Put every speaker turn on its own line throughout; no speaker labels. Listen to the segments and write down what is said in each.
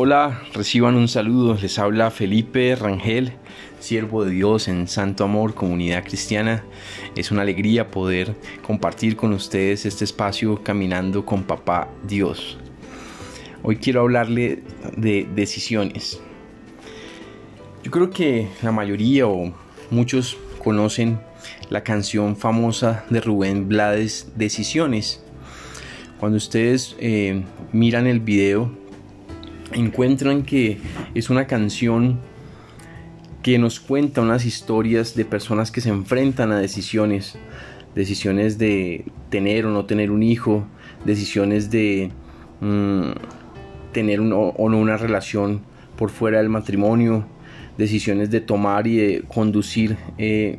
Hola, reciban un saludo. Les habla Felipe Rangel, siervo de Dios en Santo Amor, Comunidad Cristiana. Es una alegría poder compartir con ustedes este espacio caminando con Papá Dios. Hoy quiero hablarle de decisiones. Yo creo que la mayoría o muchos conocen la canción famosa de Rubén Blades, Decisiones. Cuando ustedes eh, miran el video, encuentran que es una canción que nos cuenta unas historias de personas que se enfrentan a decisiones, decisiones de tener o no tener un hijo, decisiones de mm, tener o no una relación por fuera del matrimonio, decisiones de tomar y de conducir eh,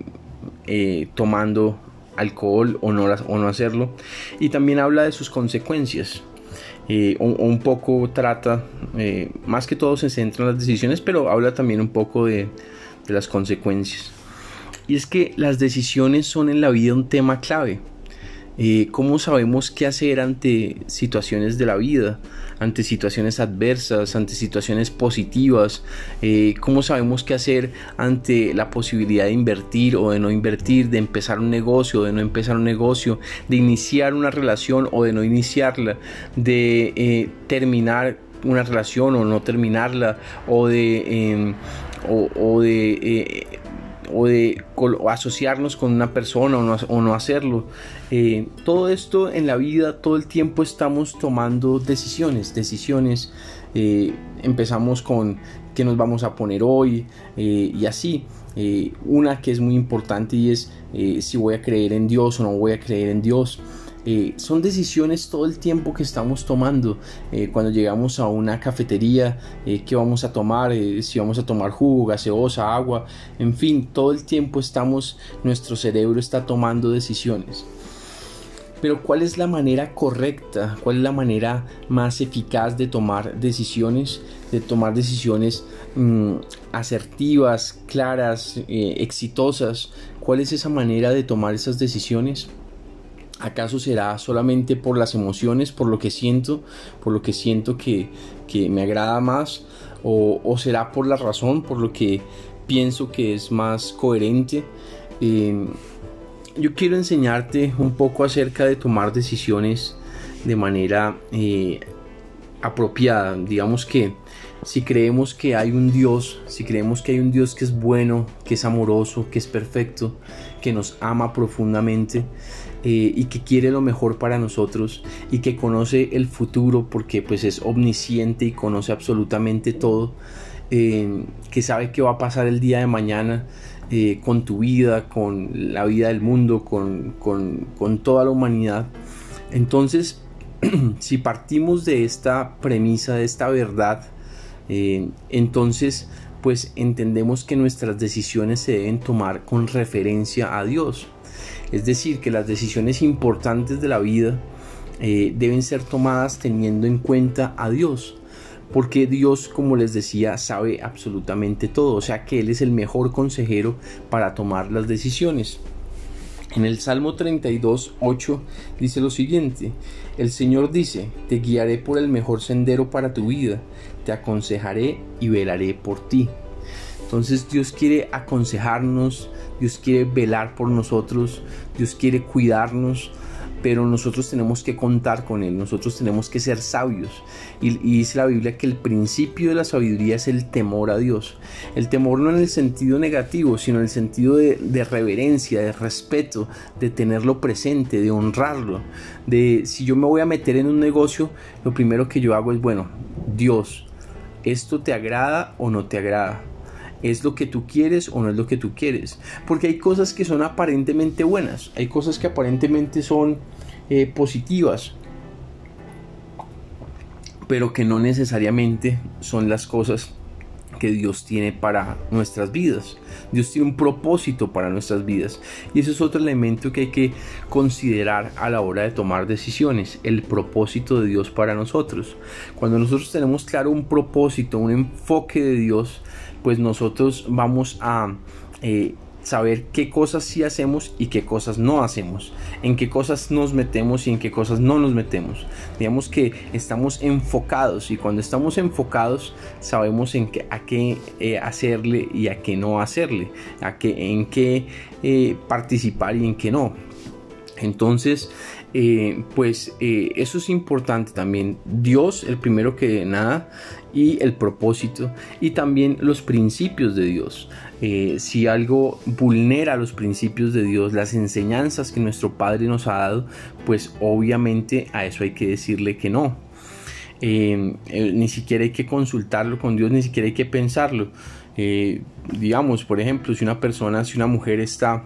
eh, tomando alcohol o no, o no hacerlo. Y también habla de sus consecuencias. Un, poco trata, eh, más que todo se centra en las decisiones, pero habla también un poco de las consecuencias. Y es que las decisiones son en la vida un tema clave. Eh, cómo sabemos qué hacer ante situaciones de la vida, ante situaciones adversas, ante situaciones positivas, eh, cómo sabemos qué hacer ante la posibilidad de invertir o de no invertir, de empezar un negocio, de no empezar un negocio, de iniciar una relación o de no iniciarla, de eh, terminar una relación o no terminarla, o de, em, o de o de asociarnos con una persona o no, hacerlo. Eh, todo esto en la vida, todo el tiempo estamos tomando decisiones, decisiones. Eh, empezamos con qué nos vamos a poner hoy eh, y así. una que es muy importante y es si voy a creer en Dios o no voy a creer en Dios. Eh, son decisiones todo el tiempo que estamos tomando. Eh, cuando llegamos a una cafetería, eh, ¿qué vamos a tomar? si vamos a tomar jugo, gaseosa, agua, en fin, todo el tiempo estamos, nuestro cerebro está tomando decisiones. Pero ¿cuál es la manera correcta? ¿Cuál es la manera más eficaz de tomar decisiones? De tomar decisiones mm, asertivas, claras, exitosas. ¿Cuál es esa manera de tomar esas decisiones? ¿Acaso será solamente por las emociones, por lo que siento, por lo que siento que, me agrada más? O, será por la razón, por lo que pienso que es más coherente? Eh, yo quiero enseñarte un poco acerca de tomar decisiones de manera eh, apropiada. Digamos que si creemos que hay un Dios, si creemos que hay un Dios que es bueno, que es amoroso, que es perfecto, que nos ama profundamente eh, y que quiere lo mejor para nosotros y que conoce el futuro porque pues es omnisciente y conoce absolutamente todo, eh, que sabe qué va a pasar el día de mañana. Eh, con tu vida, con la vida del mundo, con, con, con toda la humanidad. Entonces, si partimos de esta premisa, de esta verdad, entonces pues entendemos que nuestras decisiones se deben tomar con referencia a Dios. Es decir, que las decisiones importantes de la vida eh, deben ser tomadas teniendo en cuenta a Dios. Porque Dios, como les decía, sabe absolutamente todo. O sea que Él es el mejor consejero para tomar las decisiones. En el Salmo 32, 8 dice lo siguiente, el Señor dice, te guiaré por el mejor sendero para tu vida, te aconsejaré y velaré por ti. Entonces Dios quiere aconsejarnos, Dios quiere velar por nosotros, Dios quiere cuidarnos, pero nosotros tenemos que contar con Él, nosotros tenemos que ser sabios. Y, dice la Biblia que el principio de la sabiduría es el temor a Dios. El temor no en el sentido negativo, sino en el sentido de, de reverencia, de respeto, de tenerlo presente, de honrarlo. De si yo me voy a meter en un negocio, lo primero que yo hago es, bueno, Dios, ¿esto te agrada o no te agrada? ¿Es lo que tú quieres o no es lo que tú quieres? Porque hay cosas que son aparentemente buenas, hay cosas que aparentemente son eh, positivas, pero que no necesariamente son las cosas que Dios tiene para nuestras vidas. Dios tiene un propósito para nuestras vidas. Y ese es otro elemento que hay que considerar a la hora de tomar decisiones, el propósito de Dios para nosotros. Cuando nosotros tenemos claro un propósito, un enfoque de Dios, pues nosotros vamos a... Eh, saber qué cosas sí hacemos y qué cosas no hacemos, en qué cosas nos metemos y en qué cosas no nos metemos. Digamos que estamos enfocados y cuando estamos enfocados sabemos en qué, a qué eh, hacerle y a qué no hacerle, a qué, en qué eh, participar y en qué no. Entonces, eh, pues eso es importante también. Dios, el primero que nada, y el propósito y también los principios de Dios. Eh, si algo vulnera los principios de Dios, las enseñanzas que nuestro Padre nos ha dado, pues obviamente a eso hay que decirle que no. Eh, eh, ni siquiera hay que consultarlo con Dios, ni siquiera hay que pensarlo. digamos, por ejemplo, si una persona, si una mujer está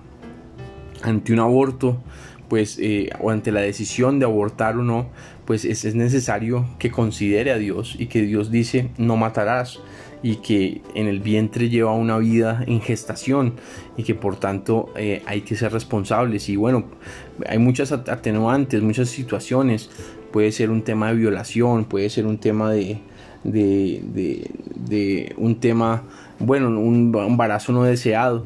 ante un aborto, pues, o ante la decisión de abortar o no, pues es, es necesario que considere a Dios y que Dios dice, no matarás y que en el vientre lleva una vida en gestación y que por tanto eh, hay que ser responsables. Y bueno hay muchas atenuantes muchas situaciones. Puede ser un tema de violación puede ser un tema de, de, de, un tema bueno un embarazo no deseado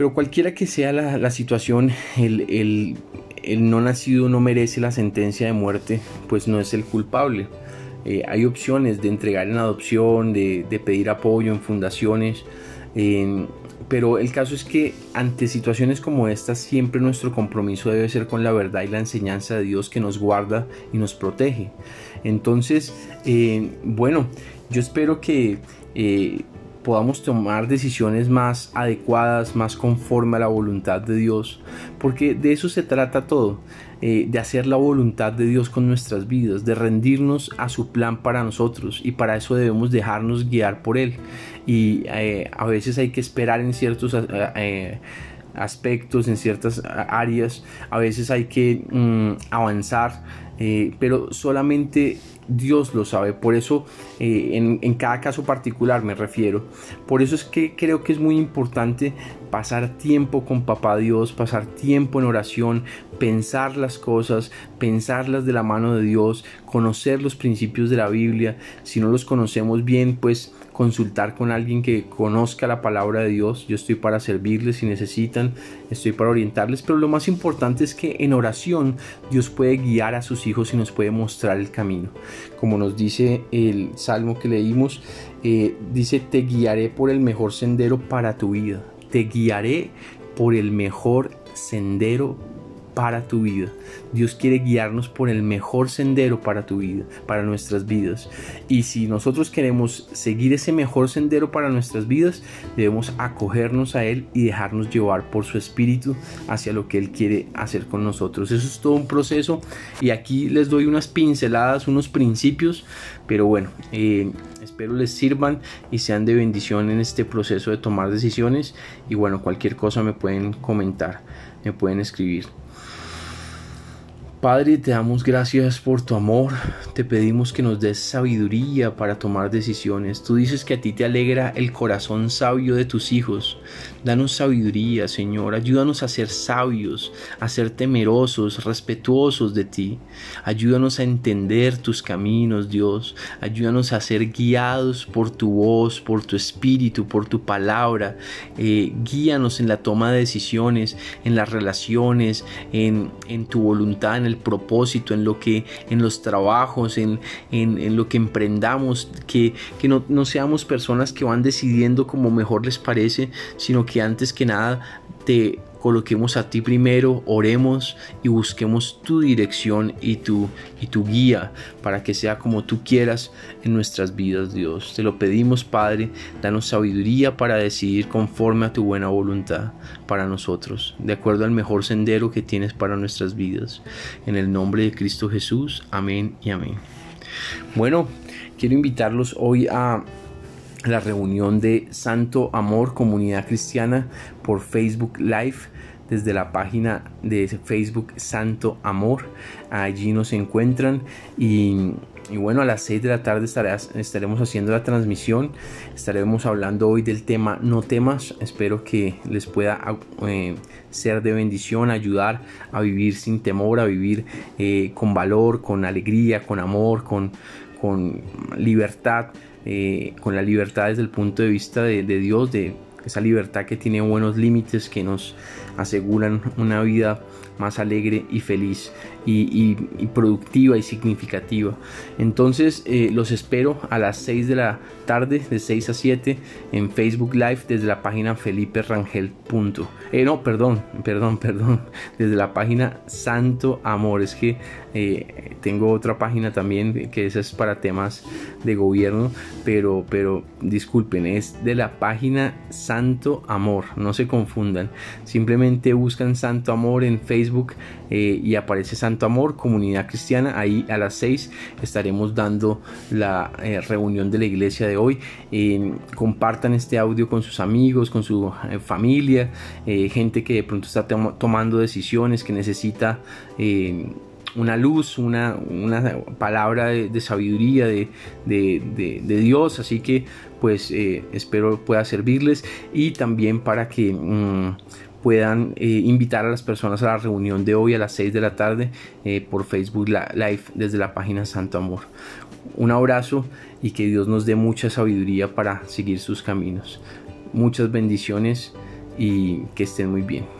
pero cualquiera que sea la, situación el no nacido no merece la sentencia de muerte pues no es el culpable eh, hay opciones de entregar en adopción, de, pedir apoyo en fundaciones, pero el caso es que ante situaciones como estas siempre nuestro compromiso debe ser con la verdad y la enseñanza de Dios que nos guarda y nos protege. Entonces, eh, bueno, yo espero que eh, podamos tomar decisiones más adecuadas, más conforme a la voluntad de Dios, porque de eso se trata todo. Eh, de hacer la voluntad de Dios con nuestras vidas, de rendirnos a su plan para nosotros y para eso debemos dejarnos guiar por Él. Y eh, a veces hay que esperar en ciertos... Eh, aspectos, en ciertas áreas, a veces hay que mm, avanzar, pero solamente Dios lo sabe. Por eso, eh, en, cada caso particular me refiero. Por eso es que creo que es muy importante pasar tiempo con Papá Dios, pasar tiempo en oración, pensar las cosas, pensarlas de la mano de Dios, conocer los principios de la Biblia. Si no los conocemos bien, pues consultar con alguien que conozca la palabra de Dios. Yo estoy para servirles si necesitan, estoy para orientarles, pero lo más importante es que en oración Dios puede guiar a sus hijos y nos puede mostrar el camino. Como nos dice el salmo que leímos, eh, dice, te guiaré por el mejor sendero para tu vida. Te guiaré por el mejor sendero para tu vida. Dios quiere guiarnos por el mejor sendero para tu vida, para nuestras vidas. Y si nosotros queremos seguir ese mejor sendero para nuestras vidas, debemos acogernos a Él y dejarnos llevar por su espíritu hacia lo que Él quiere hacer con nosotros. Eso es todo un proceso y aquí les doy unas pinceladas, unos principios, pero bueno, eh, espero les sirvan y sean de bendición en este proceso de tomar decisiones. Y bueno, cualquier cosa me pueden comentar, me pueden escribir. Padre, te damos gracias por tu amor, te pedimos que nos des sabiduría para tomar decisiones. Tú dices que a ti te alegra el corazón sabio de tus hijos. Danos sabiduría, Señor, ayúdanos a ser sabios, a ser temerosos, respetuosos de ti. Ayúdanos a entender tus caminos, Dios. Ayúdanos a ser guiados por tu voz, por tu espíritu, por tu palabra. Eh, guíanos en la toma de decisiones, en las relaciones, en, en tu voluntad, el propósito, en lo que, en los trabajos, en, en, lo que emprendamos, que, que no, no seamos personas que van decidiendo como mejor les parece, sino que antes que nada te coloquemos a ti primero, oremos y busquemos tu dirección y tu, y tu guía para que sea como tú quieras en nuestras vidas, Dios. Te lo pedimos, Padre, danos sabiduría para decidir conforme a tu buena voluntad para nosotros, de acuerdo al mejor sendero que tienes para nuestras vidas. En el nombre de Cristo Jesús, amén y amén. Bueno, quiero invitarlos hoy a la reunión de Santo Amor Comunidad Cristiana por Facebook Live desde la página de Facebook Santo Amor. Allí nos encuentran y, bueno, a las 6 de la tarde estaremos haciendo la transmisión. Estaremos hablando hoy del tema No temas. Espero que les pueda eh, ser de bendición, ayudar a vivir sin temor, a vivir eh, con valor, con alegría, con amor, con, con libertad. Eh, con la libertad desde el punto de vista de, Dios, de esa libertad que tiene buenos límites que nos aseguran una vida más alegre y feliz y, productiva y significativa. Entonces eh, los espero a las 6 de la tarde, de 6 a 7, en Facebook Live desde la página Felipe Rangel. Eh, no, perdón, perdón, perdón, desde la página Santo Amor. Es que eh, tengo otra página también que esa es para temas de gobierno, pero, pero disculpen, es de la página Santo Amor, no se confundan. Simplemente buscan Santo Amor en Facebook eh, y aparece Santo Amor, Comunidad Cristiana. Ahí a las 6 estaremos dando la eh, reunión de la iglesia de hoy. compartan este audio con sus amigos, con su eh, familia, gente que de pronto está tomando decisiones, que necesita una luz, una, una palabra de, sabiduría de, Dios. Así que pues espero pueda servirles y también para que... Mm, puedan eh, invitar a las personas a la reunión de hoy a las 6 de la tarde eh, por Facebook Live desde la página Santo Amor. Un abrazo y que Dios nos dé mucha sabiduría para seguir sus caminos. Muchas bendiciones y que estén muy bien.